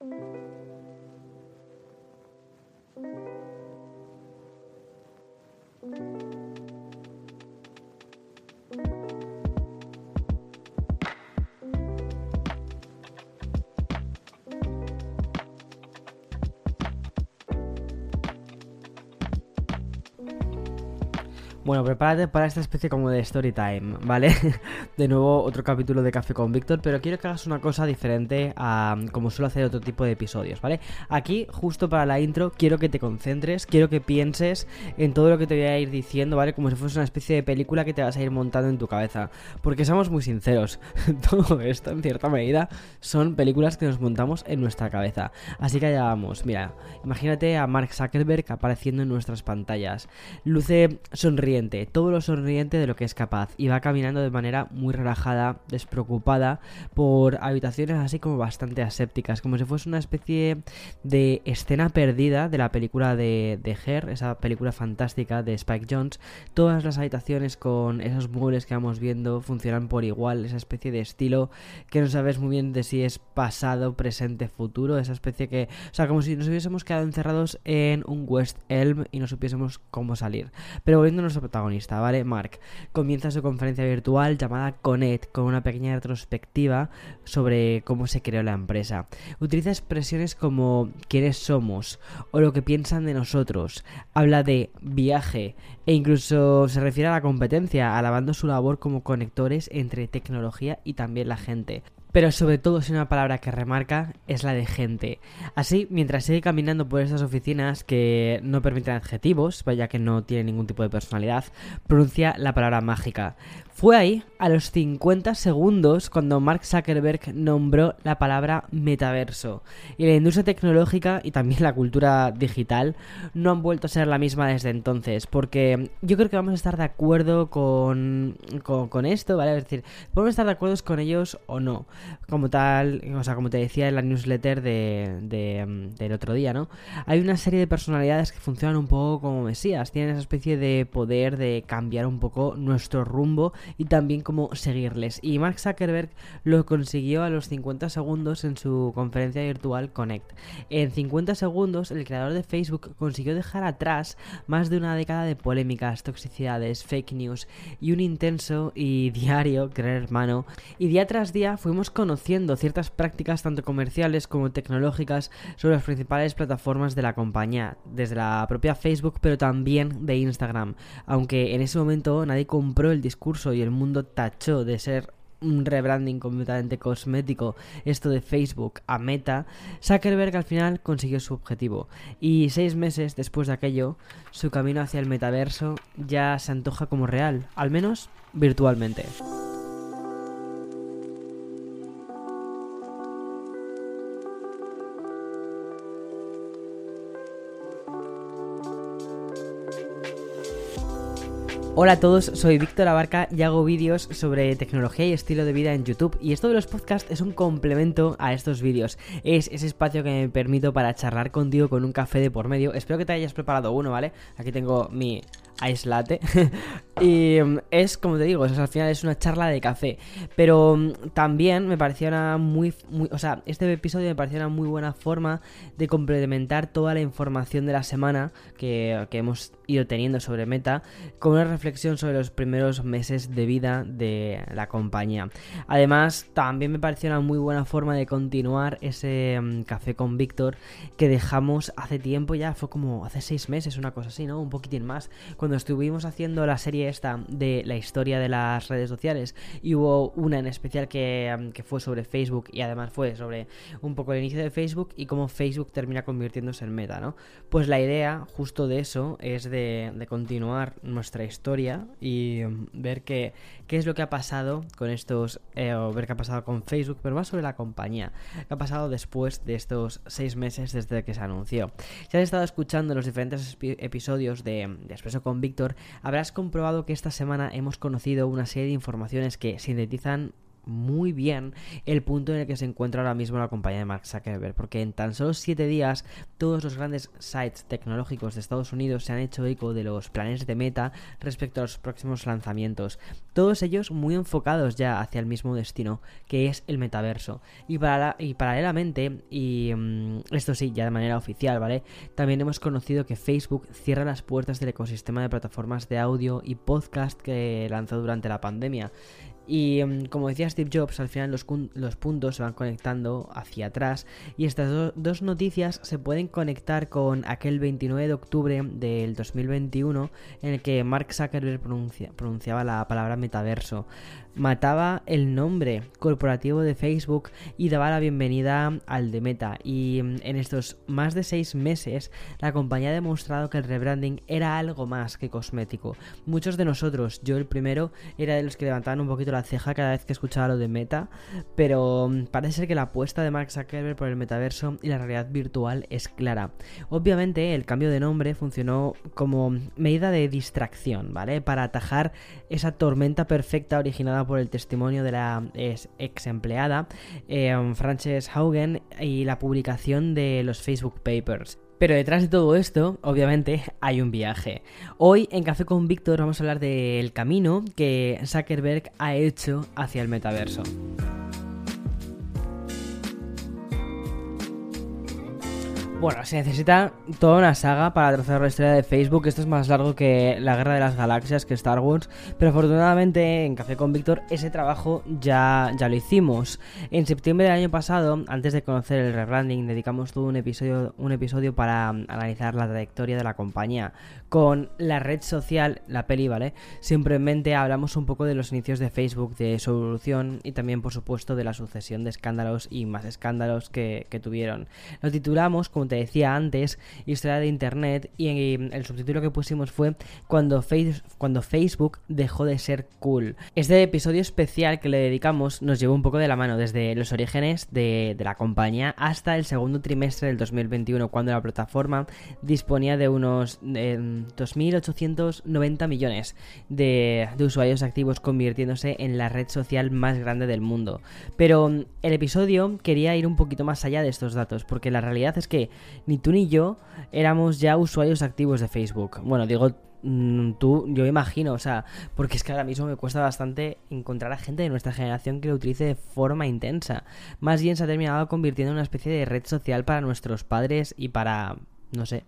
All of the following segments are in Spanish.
thank you Bueno, prepárate para esta especie como de story time, ¿vale? De nuevo otro capítulo de Café con Víctor, pero quiero que hagas una cosa diferente a como suelo hacer otro tipo de episodios, ¿vale? Aquí, justo para la intro, quiero que te concentres, quiero que pienses en todo lo que te voy a ir diciendo, ¿vale? Como si fuese una especie de película que te vas a ir montando en tu cabeza. Porque seamos muy sinceros, todo esto en cierta medida son películas que nos montamos en nuestra cabeza. Así que allá vamos, mira, imagínate a Mark Zuckerberg apareciendo en nuestras pantallas. Luce todo lo sonriente de lo que es capaz, y va caminando de manera muy relajada, despreocupada, por habitaciones así como bastante asépticas, como si fuese una especie de escena perdida de la película de, de Her, esa película fantástica de Spike Jones. Todas las habitaciones con esos muebles que vamos viendo funcionan por igual, esa especie de estilo que no sabes muy bien de si es pasado, presente, futuro, esa especie que, o sea, como si nos hubiésemos quedado encerrados en un West Elm y no supiésemos cómo salir. Pero protagonista, ¿vale? Mark comienza su conferencia virtual llamada Connect con una pequeña retrospectiva sobre cómo se creó la empresa. Utiliza expresiones como quiénes somos o lo que piensan de nosotros. Habla de viaje e incluso se refiere a la competencia, alabando su labor como conectores entre tecnología y también la gente pero sobre todo si una palabra que remarca es la de gente. Así, mientras sigue caminando por estas oficinas que no permiten adjetivos, vaya que no tiene ningún tipo de personalidad, pronuncia la palabra mágica. Fue ahí, a los 50 segundos, cuando Mark Zuckerberg nombró la palabra metaverso. Y la industria tecnológica y también la cultura digital no han vuelto a ser la misma desde entonces. Porque yo creo que vamos a estar de acuerdo con, con, esto, ¿vale? Es decir, podemos estar de acuerdo con ellos o no. Como tal, o sea, como te decía en la newsletter de, de, del otro día, ¿no? Hay una serie de personalidades que funcionan un poco como mesías. Tienen esa especie de poder de cambiar un poco nuestro rumbo y también cómo seguirles. Y Mark Zuckerberg lo consiguió a los 50 segundos en su conferencia virtual Connect. En 50 segundos, el creador de Facebook consiguió dejar atrás más de una década de polémicas, toxicidades, fake news y un intenso y diario creer hermano. Y día tras día fuimos conociendo ciertas prácticas tanto comerciales como tecnológicas sobre las principales plataformas de la compañía, desde la propia Facebook pero también de Instagram. Aunque en ese momento nadie compró el discurso y el mundo tachó de ser un rebranding completamente cosmético esto de Facebook a Meta, Zuckerberg al final consiguió su objetivo. Y seis meses después de aquello, su camino hacia el metaverso ya se antoja como real, al menos virtualmente. Hola a todos, soy Víctor Abarca y hago vídeos sobre tecnología y estilo de vida en YouTube y esto de los podcasts es un complemento a estos vídeos. Es ese espacio que me permito para charlar contigo con un café de por medio. Espero que te hayas preparado uno, ¿vale? Aquí tengo mi Ice Latte. y mm, es, como te digo, al final es una charla de café. Pero mm, también me parecía una muy. O sea, este episodio me parecía una muy buena forma de complementar toda la información de la semana que, que hemos ido teniendo sobre Meta con una reflexión sobre los primeros meses de vida de la compañía. Además, también me pareció una muy buena forma de continuar ese mm, café con Víctor que dejamos hace tiempo ya, fue como hace seis meses, una cosa así, ¿no? Un poquitín más. Cuando estuvimos haciendo la serie esta de la historia de las redes sociales y hubo una en especial que, fue sobre Facebook y además fue sobre un poco el inicio de Facebook y cómo Facebook termina convirtiéndose en meta, ¿no? Pues la idea justo de eso es de, continuar nuestra historia y um, ver qué, qué es lo que ha pasado con estos, eh, o ver qué ha pasado con Facebook, pero más sobre la compañía, qué ha pasado después de estos seis meses desde que se anunció. Si has estado escuchando los diferentes episodios de, de Expreso con Víctor, habrás comprobado que esta semana hemos conocido una serie de informaciones que sintetizan muy bien el punto en el que se encuentra ahora mismo la compañía de Mark Zuckerberg, porque en tan solo 7 días todos los grandes sites tecnológicos de Estados Unidos se han hecho eco de los planes de Meta respecto a los próximos lanzamientos, todos ellos muy enfocados ya hacia el mismo destino, que es el metaverso. Y, para y paralelamente, y mm, esto sí, ya de manera oficial, ¿vale? También hemos conocido que Facebook cierra las puertas del ecosistema de plataformas de audio y podcast que lanzó durante la pandemia. Y mm, como decía Steve Jobs, al final los, los puntos se van conectando hacia atrás. Y estas dos noticias se pueden conectar con aquel 29 de octubre del 2021 en el que Mark Zuckerberg pronunciaba la palabra metaverso mataba el nombre corporativo de Facebook y daba la bienvenida al de Meta. Y mm, en estos más de seis meses, la compañía ha demostrado que el rebranding era algo más que cosmético. Muchos de nosotros, yo el primero, era de los que levantaban un poquito la ceja cada vez que escuchaba lo de Meta, pero mm, parece ser que la apuesta de Mark Zuckerberg por el metaverso y la realidad virtual es clara. Obviamente, el cambio de nombre funcionó como medida de distracción, ¿vale? Para atajar esa tormenta perfecta originada por el testimonio de la ex empleada eh, Frances Haugen y la publicación de los Facebook Papers. Pero detrás de todo esto, obviamente, hay un viaje. Hoy en Café con Víctor vamos a hablar del camino que Zuckerberg ha hecho hacia el metaverso. Bueno, se necesita toda una saga para trazar la historia de Facebook. Esto es más largo que la Guerra de las Galaxias, que Star Wars. Pero afortunadamente en Café con Víctor ese trabajo ya, ya lo hicimos. En septiembre del año pasado, antes de conocer el rebranding, dedicamos todo un episodio, un episodio para analizar la trayectoria de la compañía. Con la red social, la peli, ¿vale? Simplemente hablamos un poco de los inicios de Facebook, de su evolución y también, por supuesto, de la sucesión de escándalos y más escándalos que, tuvieron. Lo titulamos como te decía antes, historia de Internet, y el subtítulo que pusimos fue cuando, cuando Facebook dejó de ser cool. Este episodio especial que le dedicamos nos llevó un poco de la mano desde los orígenes de, la compañía hasta el segundo trimestre del 2021, cuando la plataforma disponía de unos 2.890 millones de, usuarios activos, convirtiéndose en la red social más grande del mundo. Pero el episodio quería ir un poquito más allá de estos datos, porque la realidad es que ni tú ni yo éramos ya usuarios activos de Facebook. Bueno, digo mm, tú, yo imagino, o sea, porque es que ahora mismo me cuesta bastante encontrar a gente de nuestra generación que lo utilice de forma intensa. Más bien se ha terminado convirtiendo en una especie de red social para nuestros padres y para, no sé,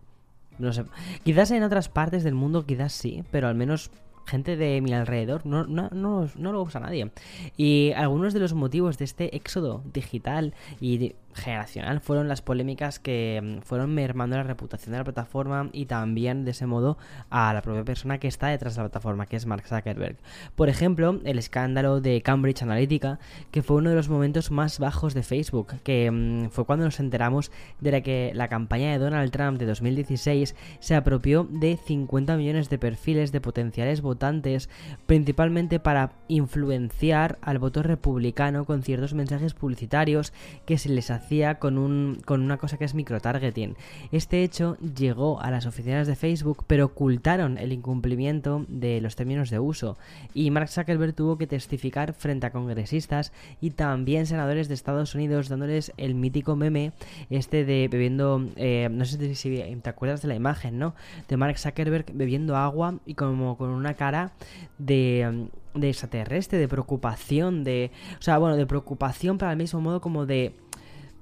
no sé. Quizás en otras partes del mundo, quizás sí, pero al menos gente de mi alrededor, no, no, no, no, lo usa nadie. Y algunos de los motivos de este éxodo digital y generacional fueron las polémicas que mm, fueron mermando la reputación de la plataforma y también de ese modo a la propia persona que está detrás de la plataforma, que es Mark Zuckerberg. Por ejemplo, el escándalo de Cambridge Analytica, que fue uno de los momentos más bajos de Facebook, que mm, fue cuando nos enteramos de que la campaña de Donald Trump de 2016 se apropió de 50 millones de perfiles de potenciales votantes, principalmente para influenciar al voto republicano con ciertos mensajes publicitarios que se les hacían con, un, con una cosa que es microtargeting. Este hecho llegó a las oficinas de Facebook, pero ocultaron el incumplimiento de los términos de uso. Y Mark Zuckerberg tuvo que testificar frente a congresistas y también senadores de Estados Unidos, dándoles el mítico meme este de bebiendo, eh, no sé si te acuerdas de la imagen, ¿no? De Mark Zuckerberg bebiendo agua y como con una cara de de extraterrestre, de preocupación, de... O sea, bueno, de preocupación, pero al mismo modo como de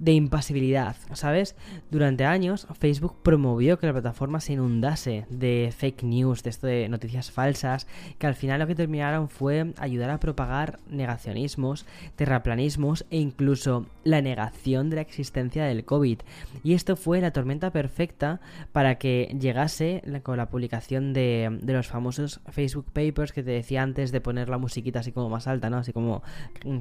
de impasibilidad, ¿sabes? Durante años Facebook promovió que la plataforma se inundase de fake news, de esto de noticias falsas, que al final lo que terminaron fue ayudar a propagar negacionismos, terraplanismos e incluso la negación de la existencia del COVID. Y esto fue la tormenta perfecta para que llegase con la publicación de, de los famosos Facebook Papers que te decía antes de poner la musiquita así como más alta, ¿no? Así como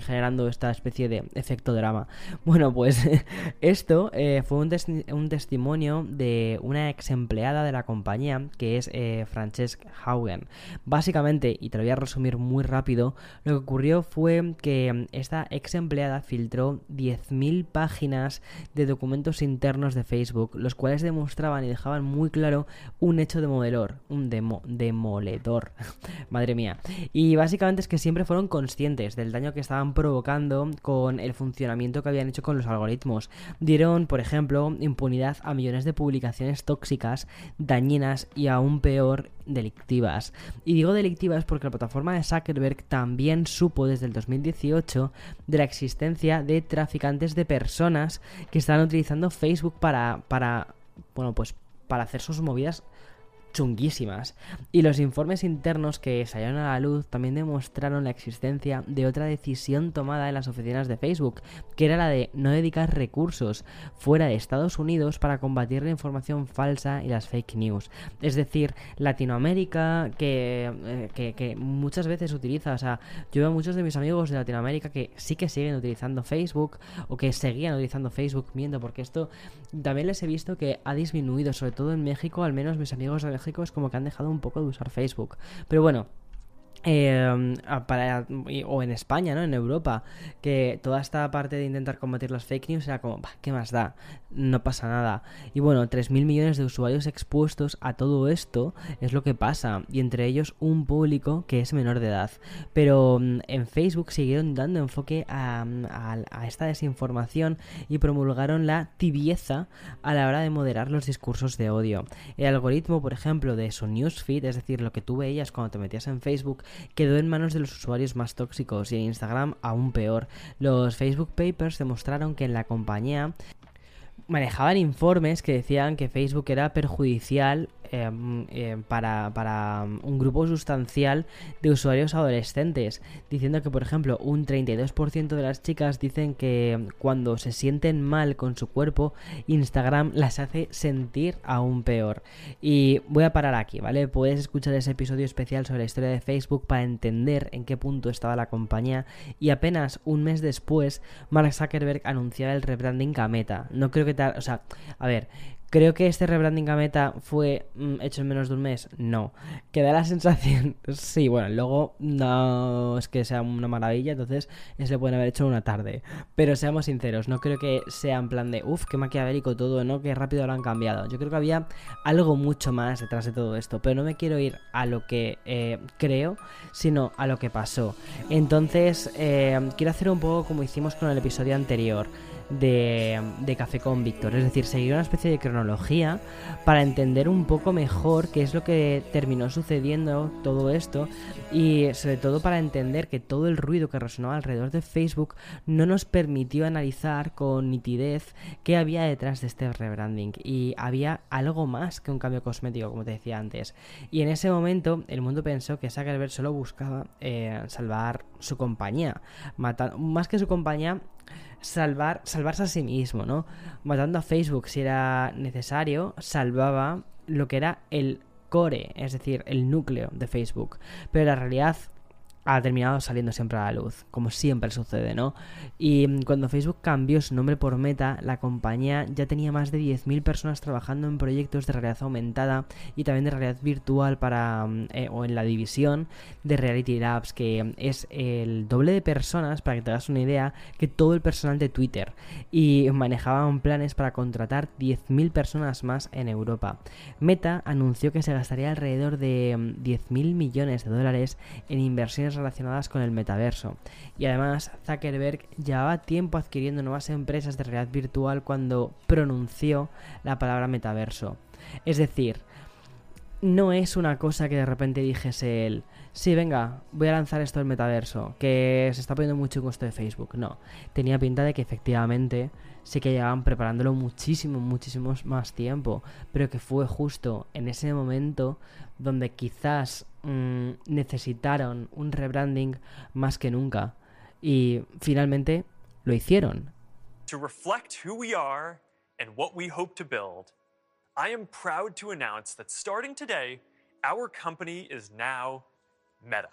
generando esta especie de efecto drama. Bueno, pues Esto eh, fue un, un, testimonio de una ex empleada de la compañía que es eh, Francesc Haugen. Básicamente, y te lo voy a resumir muy rápido, lo que ocurrió fue que esta ex empleada filtró 10.000 páginas de documentos internos de Facebook, los cuales demostraban y dejaban muy claro un hecho demoledor, un demo, demoledor, madre mía. Y básicamente es que siempre fueron conscientes del daño que estaban provocando con el funcionamiento que habían hecho con los algoritmos. Dieron, por ejemplo, impunidad a millones de publicaciones tóxicas, dañinas y aún peor, delictivas. Y digo delictivas porque la plataforma de Zuckerberg también supo desde el 2018 de la existencia de traficantes de personas que estaban utilizando Facebook para, para bueno, pues para hacer sus movidas chunguísimas. Y los informes internos que salieron a la luz también demostraron la existencia de otra decisión tomada en las oficinas de Facebook, que era la de no dedicar recursos fuera de Estados Unidos para combatir la información falsa y las fake news. Es decir, Latinoamérica, que, eh, que, muchas veces utiliza, o sea, yo veo a muchos de mis amigos de Latinoamérica que sí que siguen utilizando Facebook o que seguían utilizando Facebook, miento, porque esto también les he visto que ha disminuido, sobre todo en México, al menos mis amigos de es como que han dejado un poco de usar Facebook. Pero bueno, eh, o en España, ¿no? En Europa, que toda esta parte de intentar combatir las fake news era como, ¿qué más da? No pasa nada. Y bueno, 3.000 millones de usuarios expuestos a todo esto es lo que pasa, y entre ellos un público que es menor de edad. Pero mm, en Facebook siguieron dando enfoque a, a esta desinformación y promulgaron la tibieza a la hora de moderar los discursos de odio. El algoritmo, por ejemplo, de su newsfeed, es decir, lo que tú veías cuando te metías en Facebook, quedó en manos de los usuarios más tóxicos y en Instagram aún peor. Los Facebook Papers demostraron que en la compañía manejaban informes que decían que Facebook era perjudicial Em, em, para, para, un grupo sustancial de usuarios adolescentes, diciendo que, por ejemplo, un 32% de las chicas dicen que cuando se sienten mal con su cuerpo, Instagram las hace sentir aún peor. Y voy a parar aquí, ¿vale? Puedes escuchar ese episodio especial sobre la historia de Facebook para entender en qué punto estaba la compañía y apenas un mes después, Mark Zuckerberg anunciaba el rebranding a Meta. No creo que tal, o sea, a ver, Creo que este rebranding a Meta fue mm, hecho en menos de un mes. No. Que da la sensación. sí, bueno, luego no es que sea una maravilla, entonces se pueden haber hecho una tarde. Pero seamos sinceros, no creo que sea en plan de uff, qué maquiavélico todo, ¿no? Qué rápido lo han cambiado. Yo creo que había algo mucho más detrás de todo esto. Pero no me quiero ir a lo que eh, creo, sino a lo que pasó. Entonces, eh, quiero hacer un poco como hicimos con el episodio anterior de, Café con Víctor. Es decir, seguir una especie de cronología para entender un poco mejor qué es lo que terminó sucediendo todo esto y sobre todo para entender que todo el ruido que resonaba alrededor de Facebook no nos permitió analizar con nitidez qué había detrás de este rebranding y había algo más que un cambio cosmético, como te decía antes. Y en ese momento el mundo pensó que Zuckerberg solo buscaba eh, salvar su compañía, más que su compañía, salvar, salvarse a sí mismo, ¿no? Matando a Facebook si era necesario, salvaba lo que era el core, es decir, el núcleo de Facebook. Pero la realidad ha terminado saliendo siempre a la luz, como siempre sucede, ¿no? Y cuando Facebook cambió su nombre por Meta, la compañía ya tenía más de 10.000 personas trabajando en proyectos de realidad aumentada y también de realidad virtual para mm, eh, o en la división de Reality Labs, que es el doble de personas, para que te hagas una idea, que todo el personal de Twitter. Y manejaban planes para contratar 10.000 personas más en Europa. Meta anunció que se gastaría alrededor de 10.000 mm, millones de dólares en inversiones relacionadas con el metaverso. Y además, Zuckerberg llevaba tiempo adquiriendo nuevas empresas de realidad virtual cuando pronunció la palabra metaverso. Es decir, no es una cosa que de repente dijese él, sí, venga, voy a lanzar esto del metaverso, que se está poniendo mucho en costo de Facebook. No, tenía pinta de que efectivamente sí que llevaban preparándolo muchísimo, muchísimo más tiempo, pero que fue justo en ese momento donde quizás mmm, necesitaron un rebranding más que nunca. Y finalmente lo hicieron. To reflect who we are and what we hope to build, I am proud to announce that starting today, our company is now Meta.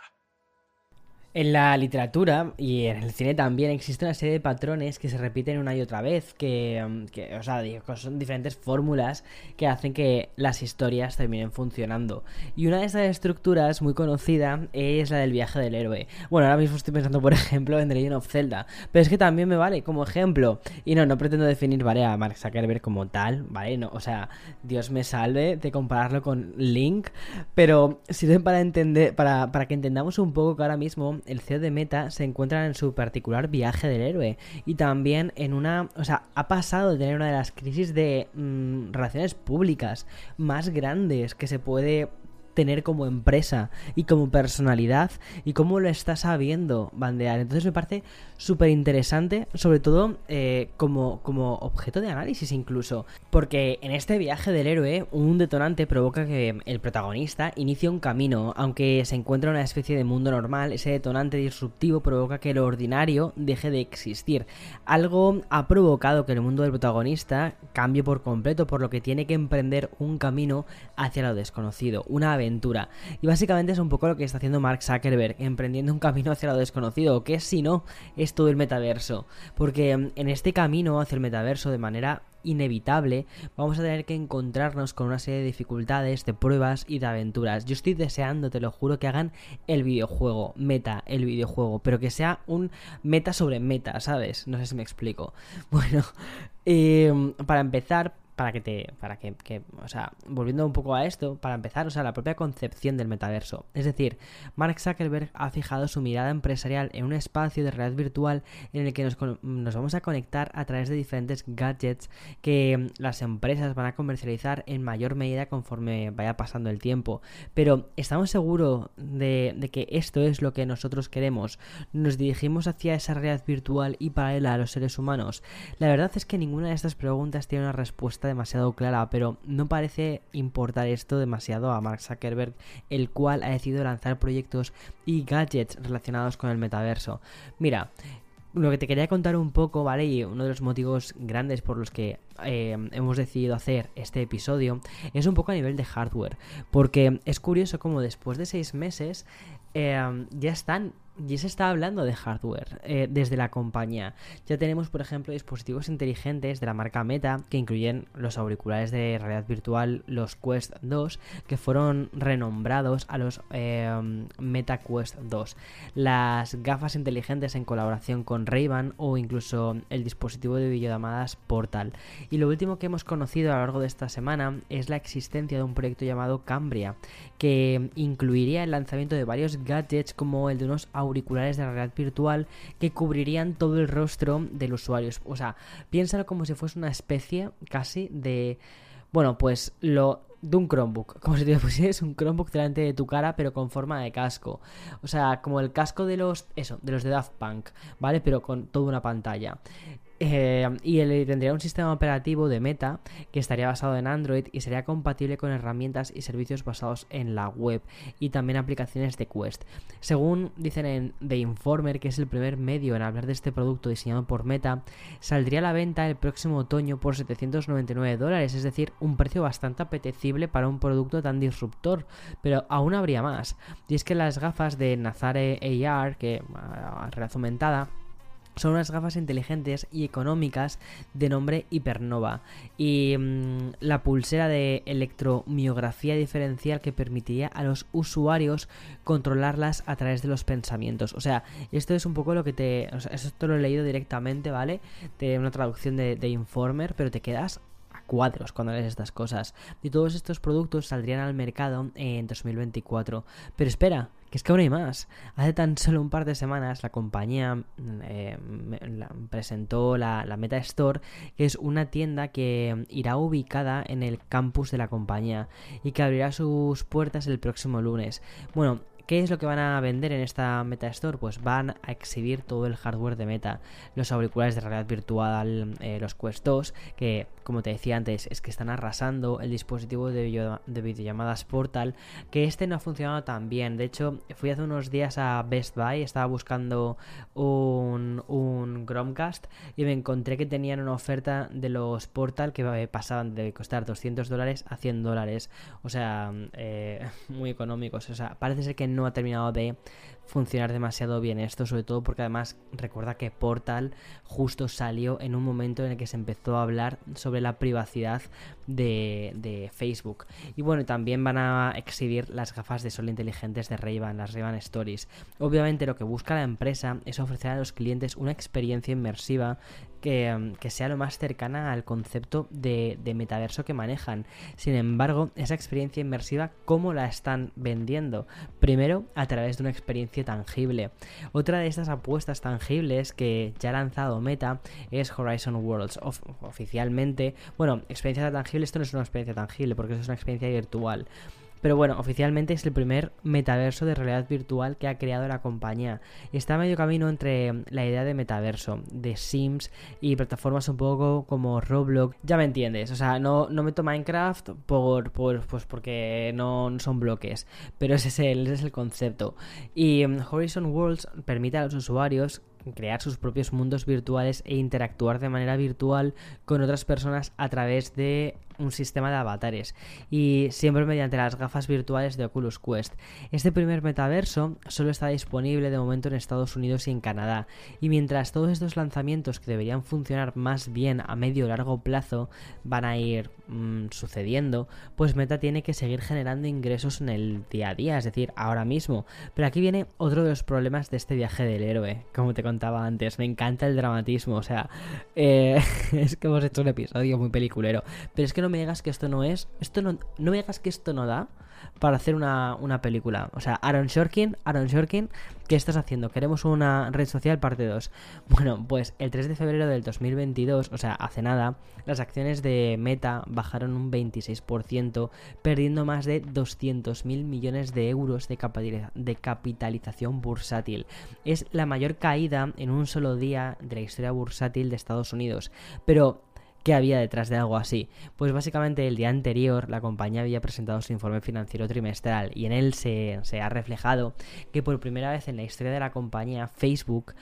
En la literatura y en el cine también existe una serie de patrones que se repiten una y otra vez, que, mm, o sea, son diferentes fórmulas que hacen que las historias terminen funcionando. Y una de esas estructuras muy conocida es la del viaje del héroe. Bueno, ahora mismo estoy pensando, por ejemplo, en The Legend of Zelda, pero es que también me vale como ejemplo. Y no, no pretendo definir, ¿vale? A Mark Zuckerberg como tal, ¿vale? No, o sea, Dios me salve de compararlo con Link, pero sirve para entender, para, para que entendamos un poco que ahora mismo el CEO de Meta se encuentra en su particular viaje del héroe. Y también en una, o sea, ha pasado de tener una de las crisis de mm, relaciones públicas más grandes que se puede tener como empresa y como personalidad y cómo lo está sabiendo bandear. Entonces me parece súper interesante, sobre todo eh, como, como objeto de análisis incluso, porque en este viaje del héroe un detonante provoca que el protagonista inicie un camino, aunque se encuentra en una especie de mundo normal, ese detonante disruptivo provoca que lo ordinario deje de existir. Algo ha provocado que el mundo del protagonista cambie por completo, por lo que tiene que emprender un camino hacia lo desconocido, una aventura y básicamente es un poco lo que está haciendo Mark Zuckerberg, emprendiendo un camino hacia lo desconocido, que si no, es todo el metaverso. Porque mm, en este camino hacia el metaverso, de manera inevitable, vamos a tener que encontrarnos con una serie de dificultades, de pruebas y de aventuras. Yo estoy deseando, te lo juro, que hagan el videojuego, meta, el videojuego, pero que sea un meta sobre meta, ¿sabes? No sé si me explico. Bueno, eh, para empezar, para que te. para que, O sea, volviendo un poco a esto, para empezar, o sea, la propia concepción del metaverso. Es decir, Mark Zuckerberg ha fijado su mirada empresarial en un espacio de realidad virtual en el que nos, nos vamos a conectar a través de diferentes gadgets que las empresas van a comercializar en mayor medida conforme vaya pasando el tiempo. Pero, ¿estamos seguros de, de que esto es lo que nosotros queremos? ¿Nos dirigimos hacia esa realidad virtual y paralela a los seres humanos? La verdad es que ninguna de estas preguntas tiene una respuesta demasiado clara, pero no parece importar esto demasiado a Mark Zuckerberg, el cual ha decidido lanzar proyectos y gadgets relacionados con el metaverso. Mira, lo que te quería contar un poco, ¿vale? Y uno de los motivos grandes por los que eh, hemos decidido hacer este episodio es un poco a nivel de hardware. Porque es curioso como después de seis meses eh, ya están ya se está hablando de hardware eh, desde la compañía. Ya tenemos, por ejemplo, dispositivos inteligentes de la marca Meta que incluyen los auriculares de realidad virtual, los Quest 2, que fueron renombrados a los eh, Meta Quest 2. Las gafas inteligentes en colaboración con Ray-Ban o incluso el dispositivo de videollamadas Portal. Y lo último que hemos conocido a lo largo de esta semana es la existencia de un proyecto llamado Cambria, que incluiría el lanzamiento de varios gadgets como el de unos auriculares de realidad virtual que cubrirían todo el rostro del usuario. O sea, piénsalo como si fuese una especie casi de... Bueno, pues lo de un Chromebook, como si te pusieras un Chromebook delante de tu cara, pero con forma de casco. O sea, como el casco de los, eso, de los de Daft Punk, ¿vale? Pero con toda una pantalla. Eh, y tendría un sistema operativo de Meta que estaría basado en Android y sería compatible con herramientas y servicios basados en la web y también aplicaciones de Quest. Según dicen en The Informer, que es el primer medio en hablar de este producto diseñado por Meta, saldría a la venta el próximo otoño por 799 dólares, es decir, un precio bastante apetecible para un producto tan disruptor, pero aún habría más. Y es que las gafas de Nazare AR, que a realidad aumentada, son unas gafas inteligentes y económicas de nombre Hypernova y mm, la pulsera de electromiografía diferencial que permitiría a los usuarios controlarlas a través de los pensamientos. O sea, esto es un poco lo que te... O esto lo he leído directamente, ¿vale? De una traducción de, de Informer, pero te quedas cuadros cuando lees estas cosas. Y todos estos productos saldrían al mercado en 2024. Pero espera, que es que aún hay más. Hace tan solo un par de semanas la compañía eh, presentó la, la, Meta Store, que es una tienda que irá ubicada en el campus de la compañía y que abrirá sus puertas el próximo lunes. Bueno, ¿Qué es lo que van a vender en esta Meta Store? Pues van a exhibir todo el hardware de Meta, los auriculares de realidad virtual, eh, los Quest 2, que como te decía antes, es que están arrasando el dispositivo de, de videollamadas Portal, que este no ha funcionado tan bien. De hecho, fui hace unos días a Best Buy, estaba buscando un, un Chromecast y me encontré que tenían una oferta de los Portal que eh, pasaban de costar 200 dólares a 100 dólares. O sea, eh, muy económicos. O sea, parece ser que no ha terminado de funcionar demasiado bien esto, sobre todo porque además recuerda que Portal justo salió en un momento en el que se empezó a hablar sobre la privacidad de, Facebook. Y bueno, también van a exhibir las gafas de sol inteligentes de Ray-Ban, las Ray-Ban Stories. Obviamente lo que busca la empresa es ofrecer a los clientes una experiencia inmersiva que, sea lo más cercana al concepto de, de, metaverso que manejan. Sin embargo, esa experiencia inmersiva, ¿cómo la están vendiendo? Primero, a través de una experiencia tangible. Otra de estas apuestas tangibles que ya ha lanzado Meta es Horizon Worlds. oficialmente, bueno, experiencia tangible, esto no es una experiencia tangible porque es una experiencia virtual. Pero bueno, oficialmente es el primer metaverso de realidad virtual que ha creado la compañía. Está a medio camino entre la idea de metaverso, de Sims y plataformas un poco como Roblox. Ya me entiendes, o sea, no, no meto Minecraft por, pues porque no, son bloques, pero ese es el, es el concepto. Y mm, Horizon Worlds permite a los usuarios crear sus propios mundos virtuales e interactuar de manera virtual con otras personas a través de un sistema de avatares y siempre mediante las gafas virtuales de Oculus Quest. Este primer metaverso solo está disponible de momento en Estados Unidos y en Canadá y mientras todos estos lanzamientos que deberían funcionar más bien a medio o largo plazo van a ir mm, sucediendo, pues Meta tiene que seguir generando ingresos en el día a día, es decir, ahora mismo. Pero aquí viene otro de los problemas de este viaje del héroe, como te contaba antes, me encanta el dramatismo, o sea, eh, es que hemos hecho un episodio muy peliculero, pero es que no me digas que esto no es, esto no, no me digas que esto no da para hacer una, película. O sea, Aaron Shorkin, Aaron Shorkin, ¿qué estás haciendo? Queremos una red social parte 2. Bueno, pues el 3 de febrero del 2022, o sea, hace nada, las acciones de Meta bajaron un 26%, perdiendo más de 200 mil millones de euros de capitalización bursátil. Es la mayor caída en un solo día de la historia bursátil de Estados Unidos. Pero ¿Qué había detrás de algo así? Pues básicamente el día anterior la compañía había presentado su informe financiero trimestral y en él se, ha reflejado que por primera vez en la historia de la compañía Facebook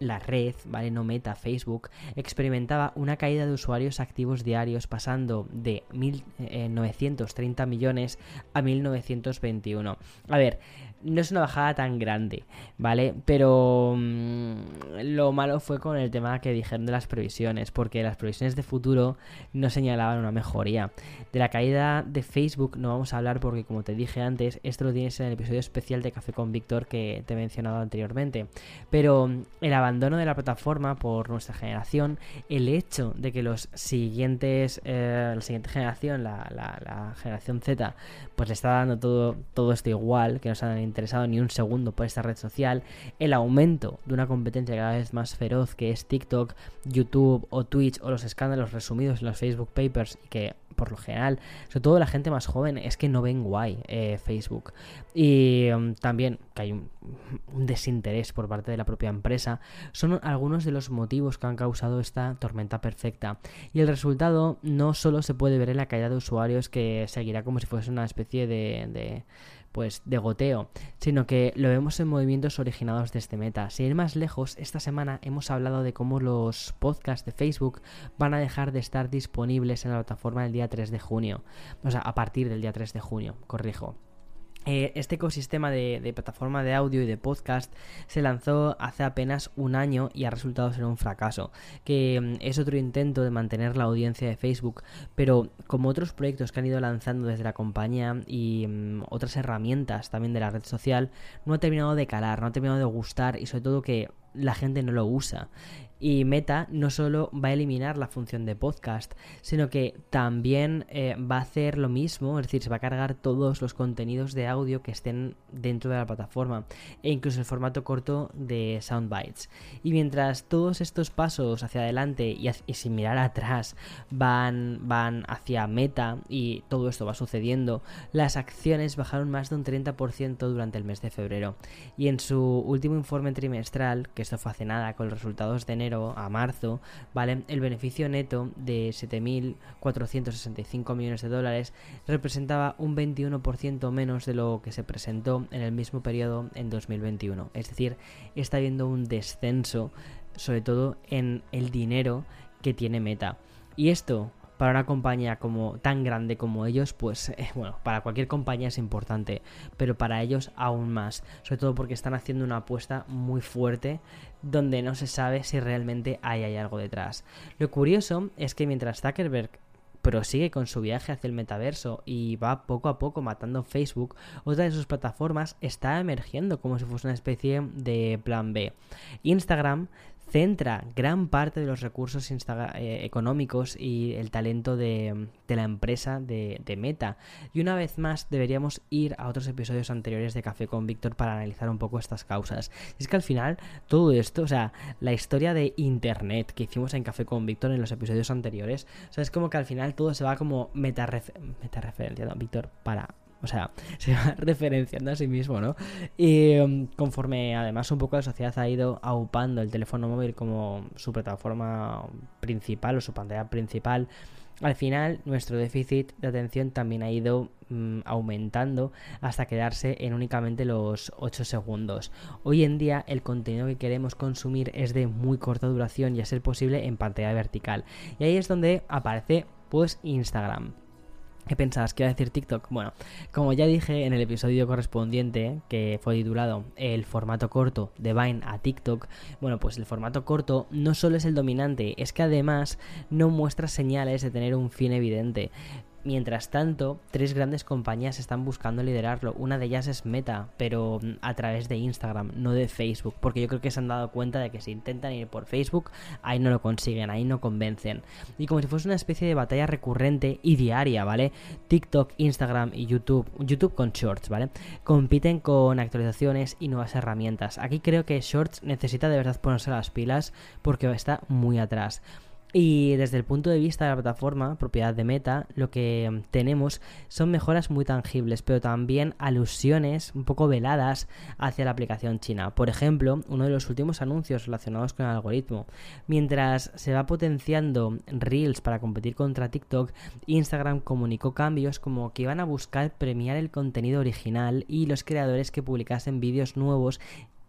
la red, ¿vale? No meta, Facebook, experimentaba una caída de usuarios activos diarios pasando de 1.930 eh, millones a 1.921. A ver, no es una bajada tan grande, ¿vale? Pero mm, lo malo fue con el tema que dijeron de las previsiones, porque las previsiones de futuro no señalaban una mejoría. De la caída de Facebook no vamos a hablar porque, como te dije antes, esto lo tienes en el episodio especial de Café con Víctor que te he mencionado anteriormente. Pero mm, el abandono de la plataforma por nuestra generación, el hecho de que los siguientes, eh, la siguiente generación, la, la, generación Z, pues le está dando todo, todo esto igual, que nos han interesado ni un segundo por esta red social, el aumento de una competencia cada vez más feroz que es TikTok, YouTube o Twitch o los escándalos resumidos en los Facebook Papers y que por lo general, sobre todo la gente más joven, es que no ven guay eh, Facebook. Y um, también que hay un, un, desinterés por parte de la propia empresa, son algunos de los motivos que han causado esta tormenta perfecta. Y el resultado no solo se puede ver en la caída de usuarios, que seguirá como si fuese una especie de, pues de goteo, sino que lo vemos en movimientos originados desde Meta. Sin ir más lejos, esta semana hemos hablado de cómo los podcasts de Facebook van a dejar de estar disponibles en la plataforma el día 3 de junio. O sea, a partir del día 3 de junio, corrijo. Eh, este ecosistema de, plataforma de audio y de podcast se lanzó hace apenas un año y ha resultado ser un fracaso, que mm, es otro intento de mantener la audiencia de Facebook, pero como otros proyectos que han ido lanzando desde la compañía y mm, otras herramientas también de la red social, no ha terminado de calar, no ha terminado de gustar y sobre todo que la gente no lo usa. Y Meta no solo va a eliminar la función de podcast, sino que también eh, va a hacer lo mismo, es decir, se va a cargar todos los contenidos de audio que estén dentro de la plataforma e incluso el formato corto de Soundbites. Y mientras todos estos pasos hacia adelante y, sin mirar atrás van, van hacia Meta y todo esto va sucediendo, las acciones bajaron más de un 30% durante el mes de febrero. Y en su último informe trimestral, que esto fue hace nada con los resultados de enero, a marzo, ¿vale? El beneficio neto de 7.465 millones de dólares representaba un 21% menos de lo que se presentó en el mismo periodo en 2021. Es decir, está habiendo un descenso, sobre todo en el dinero que tiene Meta. Y esto para una compañía como tan grande como ellos, pues eh, bueno, para cualquier compañía es importante, pero para ellos aún más, sobre todo porque están haciendo una apuesta muy fuerte donde no se sabe si realmente hay, hay algo detrás. Lo curioso es que mientras Zuckerberg prosigue con su viaje hacia el metaverso y va poco a poco matando Facebook, otra de sus plataformas está emergiendo como si fuese una especie de plan B. Instagram centra gran parte de los recursos eh, económicos y el talento de, la empresa de, Meta. Y una vez más deberíamos ir a otros episodios anteriores de Café con Víctor para analizar un poco estas causas. es que al final todo esto, o sea, la historia de Internet que hicimos en Café con Víctor en los episodios anteriores, o sea, es como que al final todo se va como meta, meta referencia. Víctor, para o sea, se va referenciando a sí mismo, ¿no? Y um, conforme además un poco la sociedad ha ido aupando el teléfono móvil como su plataforma principal o su pantalla principal, al final nuestro déficit de atención también ha ido mm, aumentando hasta quedarse en únicamente los 8 segundos. Hoy en día el contenido que queremos consumir es de muy corta duración y a ser posible en pantalla vertical. Y ahí es donde aparece pues Instagram. ¿Qué pensabas? ¿Qué iba a decir TikTok? Bueno, como ya dije en el episodio correspondiente, que fue titulado El formato corto de Vine a TikTok, bueno, pues el formato corto no solo es el dominante, es que además no muestra señales de tener un fin evidente. Mientras tanto, tres grandes compañías están buscando liderarlo. Una de ellas es Meta, pero mm, a través de Instagram, no de Facebook, porque yo creo que se han dado cuenta de que si intentan ir por Facebook, ahí no lo consiguen, ahí no convencen. Y como si fuese una especie de batalla recurrente y diaria, ¿vale? TikTok, Instagram y YouTube, YouTube con Shorts, ¿vale? Compiten con actualizaciones y nuevas herramientas. Aquí creo que Shorts necesita de verdad ponerse las pilas porque está muy atrás. Y desde el punto de vista de la plataforma, propiedad de Meta, lo que tenemos son mejoras muy tangibles, pero también alusiones un poco veladas hacia la aplicación china. Por ejemplo, uno de los últimos anuncios relacionados con el algoritmo. Mientras se va potenciando Reels para competir contra TikTok, Instagram comunicó cambios como que iban a buscar premiar el contenido original y los creadores que publicasen vídeos nuevos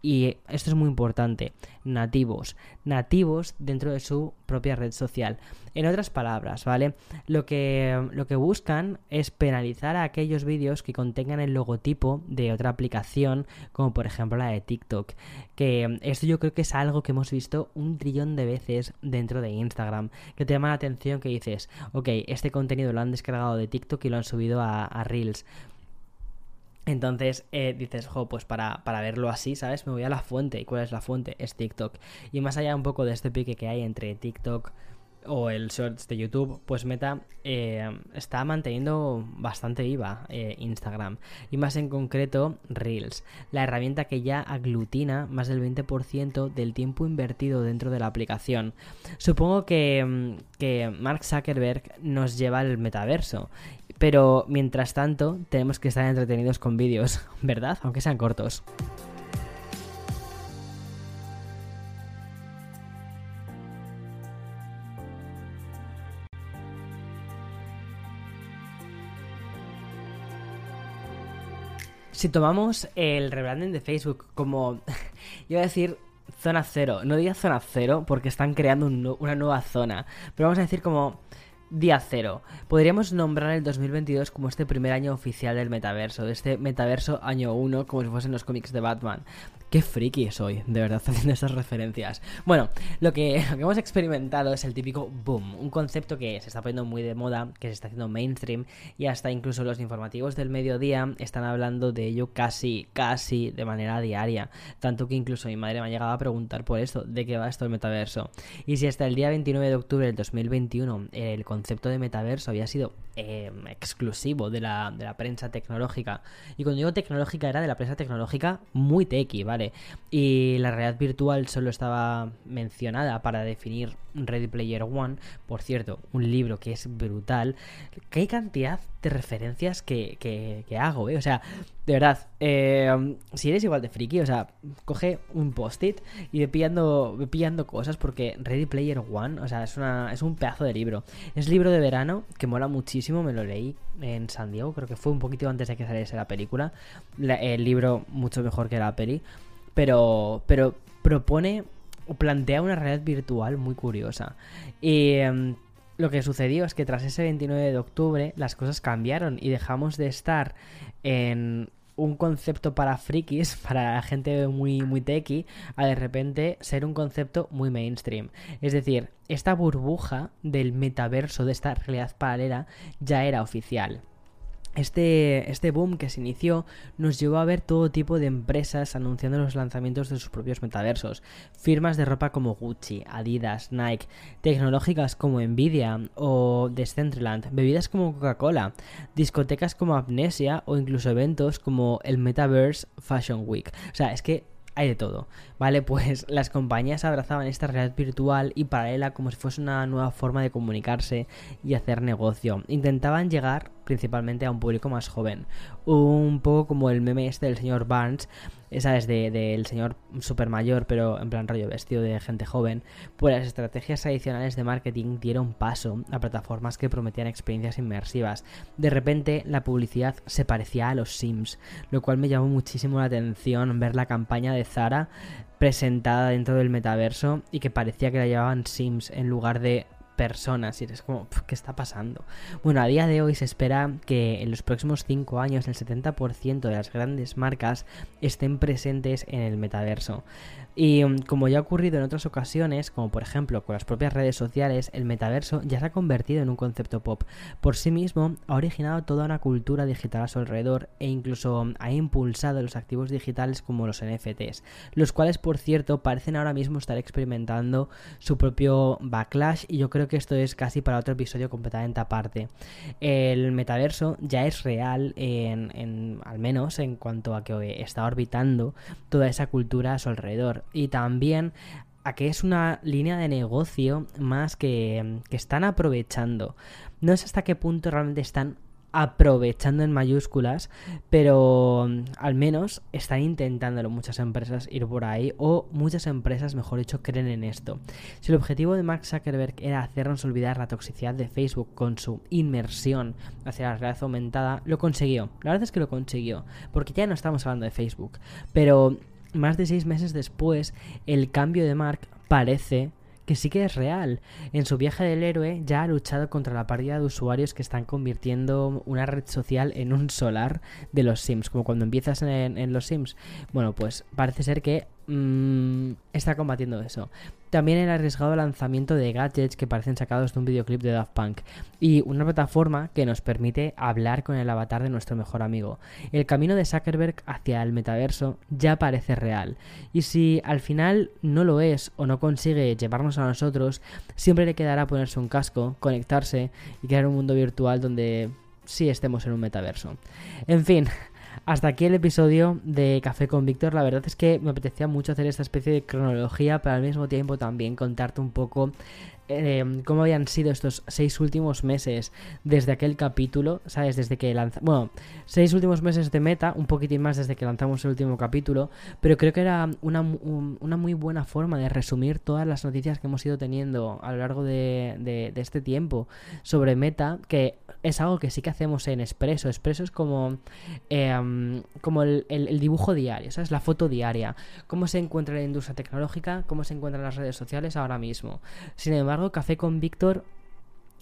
y esto es muy importante, nativos, nativos dentro de su propia red social. En otras palabras, ¿vale? Lo que, lo que buscan es penalizar a aquellos vídeos que contengan el logotipo de otra aplicación, como por ejemplo la de TikTok. Que esto yo creo que es algo que hemos visto un trillón de veces dentro de Instagram, que te llama la atención que dices, ok, este contenido lo han descargado de TikTok y lo han subido a, a Reels. Entonces eh, dices, jo, pues para, para, verlo así, ¿sabes? Me voy a la fuente. ¿Y cuál es la fuente? Es TikTok. Y más allá un poco de este pique que hay entre TikTok o el Shorts de YouTube, pues Meta eh, está manteniendo bastante viva eh, Instagram. Y más en concreto Reels, la herramienta que ya aglutina más del 20% del tiempo invertido dentro de la aplicación. Supongo que, mm, que Mark Zuckerberg nos lleva al metaverso pero mientras tanto, tenemos que estar entretenidos con vídeos, ¿verdad? Aunque sean cortos. Si tomamos el rebranding de Facebook como, iba a decir zona cero, no diría zona cero porque están creando una nueva zona, pero vamos a decir como día cero. Podríamos nombrar el 2022 como este primer año oficial del metaverso, de este metaverso año 1, como si fuesen los cómics de Batman. Qué friki soy, de verdad, haciendo estas referencias. Bueno, lo que, hemos experimentado es el típico boom, un concepto que se está poniendo muy de moda, que se está haciendo mainstream, y hasta incluso los informativos del mediodía están hablando de ello casi, casi de manera diaria. Tanto que incluso mi madre me ha llegado a preguntar por esto, de qué va esto el metaverso. Y si hasta el día 29 de octubre del 2021 el concepto de metaverso había sido em, exclusivo de la, de la prensa tecnológica, y cuando digo tecnológica era de la prensa tecnológica muy techy, ¿vale? Y la realidad virtual solo estaba mencionada para definir Ready Player One. Por cierto, un libro que es brutal. ¿Qué cantidad de referencias que, que, hago, eh? O sea, de verdad, eh, si eres igual de friki, o sea, coge un post-it y ve pillando, pillando cosas porque Ready Player One, o sea, es, una, es un pedazo de libro. Es libro de verano que mola muchísimo, me lo leí en San Diego, creo que fue un poquito antes de que saliese la película. el libro mucho mejor que la peli pero, pero propone o plantea una realidad virtual muy curiosa. Y, em, lo que sucedió es que tras ese 29 de octubre las cosas cambiaron y dejamos de estar en un concepto para frikis, para gente muy, muy techy, a de repente ser un concepto muy mainstream. Es decir, esta burbuja del metaverso, de esta realidad paralela, ya era oficial. Este, este boom que se inició nos llevó a ver todo tipo de empresas anunciando los lanzamientos de sus propios metaversos. Firmas de ropa como Gucci, Adidas, Nike, tecnológicas como Nvidia o Decentraland, bebidas como Coca-Cola, discotecas como Amnesia o incluso eventos como el Metaverse Fashion Week. O sea, es que hay de todo, ¿vale? Pues las compañías abrazaban esta realidad virtual y paralela como si fuese una nueva forma de comunicarse y hacer negocio. Intentaban llegar principalmente a un público más joven. Un poco como el meme este del señor Barnes, esa es del de, señor super mayor, pero en plan rollo vestido de gente joven. Pues las estrategias tradicionales de marketing dieron paso a plataformas que prometían experiencias inmersivas. De repente, la publicidad se parecía a los Sims, lo cual me llamó muchísimo la atención ver la campaña de Zara presentada dentro del metaverso y que parecía que la llevaban Sims en lugar de personas y eres como, ¿qué está pasando? Bueno, a día de hoy se espera que en los próximos 5 años el 70% de las grandes marcas estén presentes en el metaverso. Y mm, como ya ha ocurrido en otras ocasiones, como por ejemplo con las propias redes sociales, el metaverso ya se ha convertido en un concepto pop. Por sí mismo ha originado toda una cultura digital a su alrededor e incluso mm, ha impulsado los activos digitales como los NFTs, los cuales por cierto parecen ahora mismo estar experimentando su propio backlash y yo creo que esto es casi para otro episodio completamente aparte. El metaverso ya es real en, al menos en cuanto a que está orbitando toda esa cultura a su alrededor y también a que es una línea de negocio más que, que están aprovechando. No sé hasta qué punto realmente están aprovechando en mayúsculas, pero mm, al menos están intentándolo muchas empresas ir por ahí, o muchas empresas, mejor dicho, creen en esto. Si el objetivo de Mark Zuckerberg era hacernos olvidar la toxicidad de Facebook con su inmersión hacia la realidad aumentada, lo consiguió. La verdad es que lo consiguió, porque ya no estamos hablando de Facebook, pero más de seis meses después, el cambio de Mark parece que sí que es real. En su viaje del héroe ya ha luchado contra la pérdida de usuarios que están convirtiendo una red social en un solar de los Sims, como cuando empiezas en, en los Sims. Bueno, pues parece ser que mmm, está combatiendo eso. También el arriesgado lanzamiento de gadgets que parecen sacados de un videoclip de Daft Punk y una plataforma que nos permite hablar con el avatar de nuestro mejor amigo. El camino de Zuckerberg hacia el metaverso ya parece real y si al final no lo es o no consigue llevarnos a nosotros, siempre le quedará ponerse un casco, conectarse y crear un mundo virtual donde sí estemos en un metaverso. En fin, hasta aquí el episodio de Café con Víctor. La verdad es que me apetecía mucho hacer esta especie de cronología, pero al mismo tiempo también contarte un poco eh, cómo habían sido estos seis últimos meses desde aquel capítulo, ¿sabes? Desde que lanzamos... Bueno, seis últimos meses de meta, un poquitín más desde que lanzamos el último capítulo, pero creo que era una, una muy buena forma de resumir todas las noticias que hemos ido teniendo a lo largo de, de, este tiempo sobre meta, que es algo que sí que hacemos en Expreso. Expreso es como, eh, como el, el, dibujo diario, ¿sabes? La foto diaria. Cómo se encuentra la industria tecnológica, cómo se encuentran las redes sociales ahora mismo. Sin embargo, Café con Víctor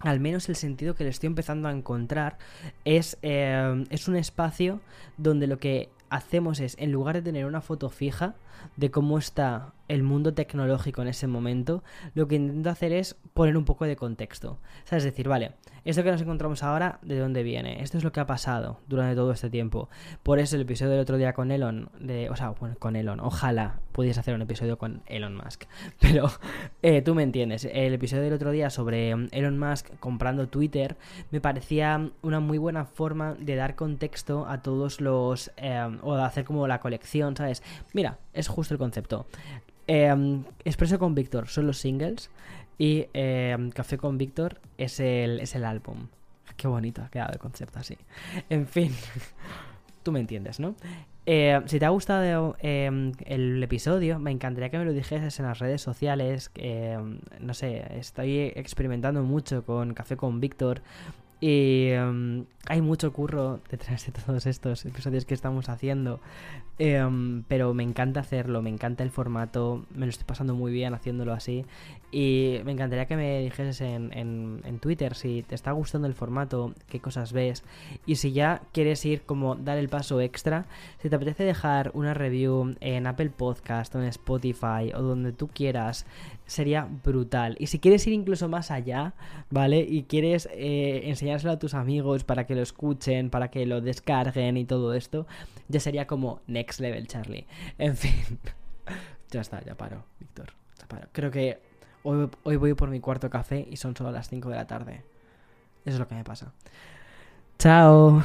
al menos el sentido que le estoy empezando a encontrar es, eh, es un espacio donde lo que hacemos es, en lugar de tener una foto fija de cómo está el mundo tecnológico en ese momento, lo que intento hacer es poner un poco de contexto. O es decir, vale, esto que nos encontramos ahora, ¿de dónde viene? Esto es lo que ha pasado durante todo este tiempo. Por eso el episodio del otro día con Elon, de, o sea, bueno, con Elon, ojalá pudiese hacer un episodio con Elon Musk. Pero eh, tú me entiendes, el episodio del otro día sobre Elon Musk comprando Twitter me parecía una muy buena forma de dar contexto a todos los... Eh, o de hacer como la colección, ¿sabes? Mira, es justo el concepto. Eh, Expreso con Víctor son los singles y em, Café con Víctor es el, es el álbum. Qué bonito ha quedado el concepto así. En fin, tú me entiendes, ¿no? Eh, si te ha gustado em, el episodio, me encantaría que me lo dijeses en las redes sociales. No sé, estoy experimentando mucho con Café con Víctor. Y hay mucho curro detrás de todos estos episodios que estamos haciendo. Em, pero me encanta hacerlo, me encanta el formato, me lo estoy pasando muy bien haciéndolo así. Y me encantaría que me dijeses en, en, Twitter si te está gustando el formato, qué cosas ves. Y si ya quieres ir como dar el paso extra, si te apetece dejar una review en Apple Podcast o en Spotify o donde tú quieras, sería brutal. Y si quieres ir incluso más allá, ¿vale? Y quieres eh, enseñárselo a tus amigos para que lo escuchen, para que lo descarguen y todo esto, ya sería como next level, Charlie. En fin. ya está, ya paro, Víctor. Ya paro. Creo que hoy, hoy voy por mi cuarto café y son solo las 5 de la tarde. Eso es lo que me pasa. Chao.